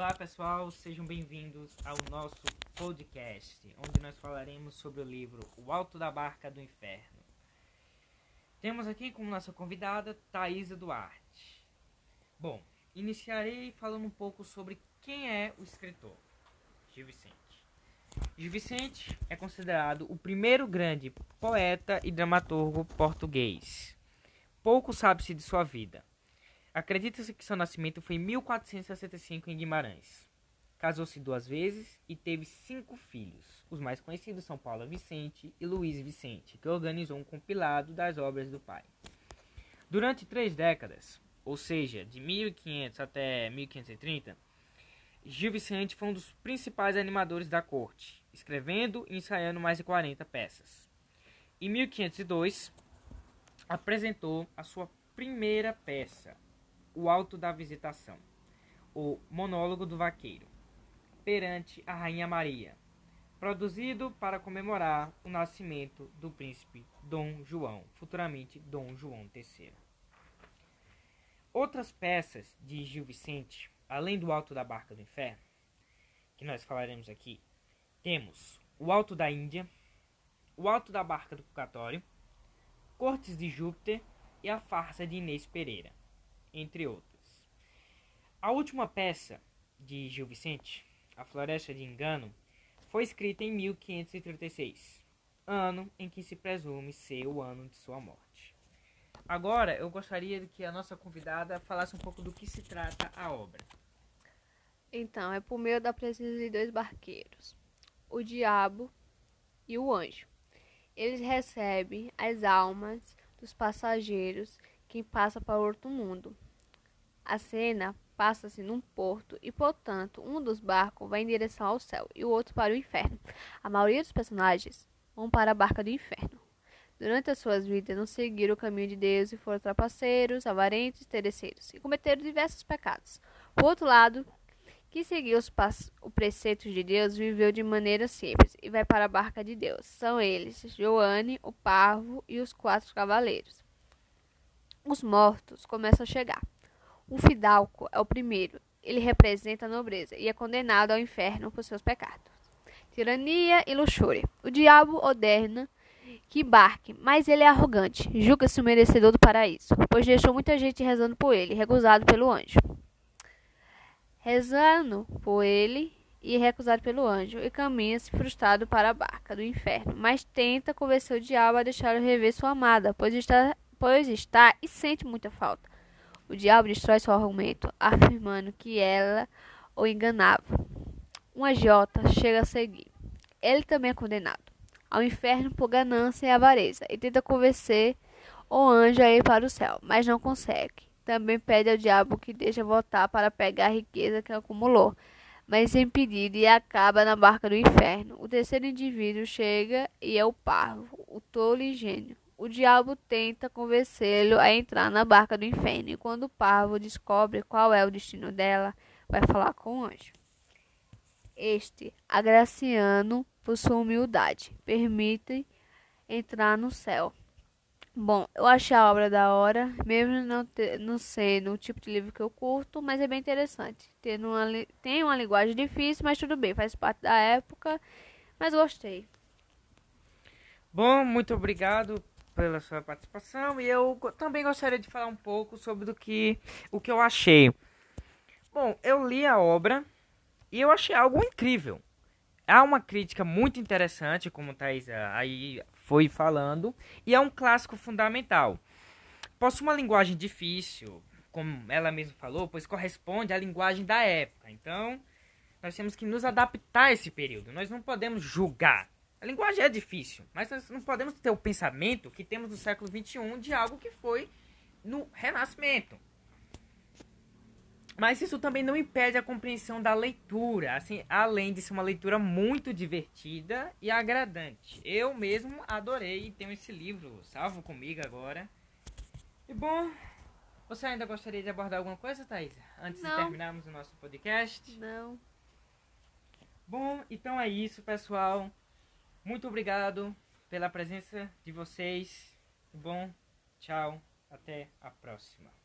Olá pessoal, sejam bem-vindos ao nosso podcast, onde nós falaremos sobre o livro O Alto da Barca do Inferno. Temos aqui como nossa convidada Thaisa Duarte. Bom, iniciarei falando um pouco sobre quem é o escritor, Gil Vicente. Gil Vicente é considerado o primeiro grande poeta e dramaturgo português. Pouco sabe-se de sua vida. Acredita-se que seu nascimento foi em 1465 em Guimarães. Casou-se duas vezes e teve cinco filhos. Os mais conhecidos são Paula Vicente e Luiz Vicente, que organizou um compilado das obras do pai. Durante três décadas, ou seja, de 1500 até 1530, Gil Vicente foi um dos principais animadores da corte, escrevendo e ensaiando mais de 40 peças. Em 1502, apresentou a sua primeira peça, o Alto da Visitação, o Monólogo do Vaqueiro, perante a Rainha Maria, produzido para comemorar o nascimento do príncipe Dom João, futuramente Dom João III. Outras peças de Gil Vicente, além do Alto da Barca do Inferno, que nós falaremos aqui, temos o Alto da Índia, o Alto da Barca do Purgatório, Cortes de Júpiter e a Farsa de Inês Pereira entre outras. A última peça de Gil Vicente, A Floresta de Engano, foi escrita em 1536, ano em que se presume ser o ano de sua morte. Agora eu gostaria que a nossa convidada falasse um pouco do que se trata a obra. Então, é por meio da presença de dois barqueiros, o diabo e o anjo. Eles recebem as almas dos passageiros quem passa para outro mundo. A cena passa-se num porto e, portanto, um dos barcos vai em direção ao céu e o outro para o inferno. A maioria dos personagens vão para a barca do inferno. Durante as suas vidas, não seguiram o caminho de Deus e foram trapaceiros, avarentos interesseiros, e cometeram diversos pecados. Por outro lado, que seguiu os preceitos de Deus viveu de maneira simples e vai para a barca de Deus. São eles Joane, o Parvo e os quatro cavaleiros. Os mortos começam a chegar. O fidalco é o primeiro. Ele representa a nobreza e é condenado ao inferno por seus pecados. Tirania e luxúria. O diabo ordena que embarque, mas ele é arrogante. Julga-se o merecedor do paraíso, pois deixou muita gente rezando por ele, recusado pelo anjo. Rezando por ele e recusado pelo anjo, e caminha-se frustrado para a barca do inferno, mas tenta convencer o diabo a deixá-lo rever sua amada, pois está pois está e sente muita falta. O diabo destrói seu argumento, afirmando que ela o enganava. Um agiota chega a seguir. Ele também é condenado ao inferno por ganância e avareza e tenta convencer o anjo a ir para o céu, mas não consegue. Também pede ao diabo que deixe voltar para pegar a riqueza que acumulou, mas é impedido e acaba na barca do inferno. O terceiro indivíduo chega e é o parvo, o tolo e gênio. O diabo tenta convencê-lo a entrar na barca do inferno, e quando o parvo descobre qual é o destino dela, vai falar com o anjo. Este, agraciano por sua humildade, permite entrar no céu. Bom, eu achei a obra da hora, mesmo não, ter, não sendo o tipo de livro que eu curto, mas é bem interessante. Tem uma, tem uma linguagem difícil, mas tudo bem, faz parte da época, mas gostei. Bom, muito obrigado pela sua participação e eu também gostaria de falar um pouco sobre do que o que eu achei. Bom, eu li a obra e eu achei algo incrível. Há uma crítica muito interessante, como Thais aí foi falando, e é um clássico fundamental. Possui uma linguagem difícil, como ela mesma falou, pois corresponde à linguagem da época. Então, nós temos que nos adaptar a esse período. Nós não podemos julgar a linguagem é difícil, mas nós não podemos ter o pensamento que temos no século XXI de algo que foi no Renascimento. Mas isso também não impede a compreensão da leitura, assim, além de ser uma leitura muito divertida e agradante. Eu mesmo adorei e tenho esse livro salvo comigo agora. E bom, você ainda gostaria de abordar alguma coisa, Thaís? Antes não. de terminarmos o nosso podcast? Não. Bom, então é isso, pessoal. Muito obrigado pela presença de vocês. Bom, tchau, até a próxima.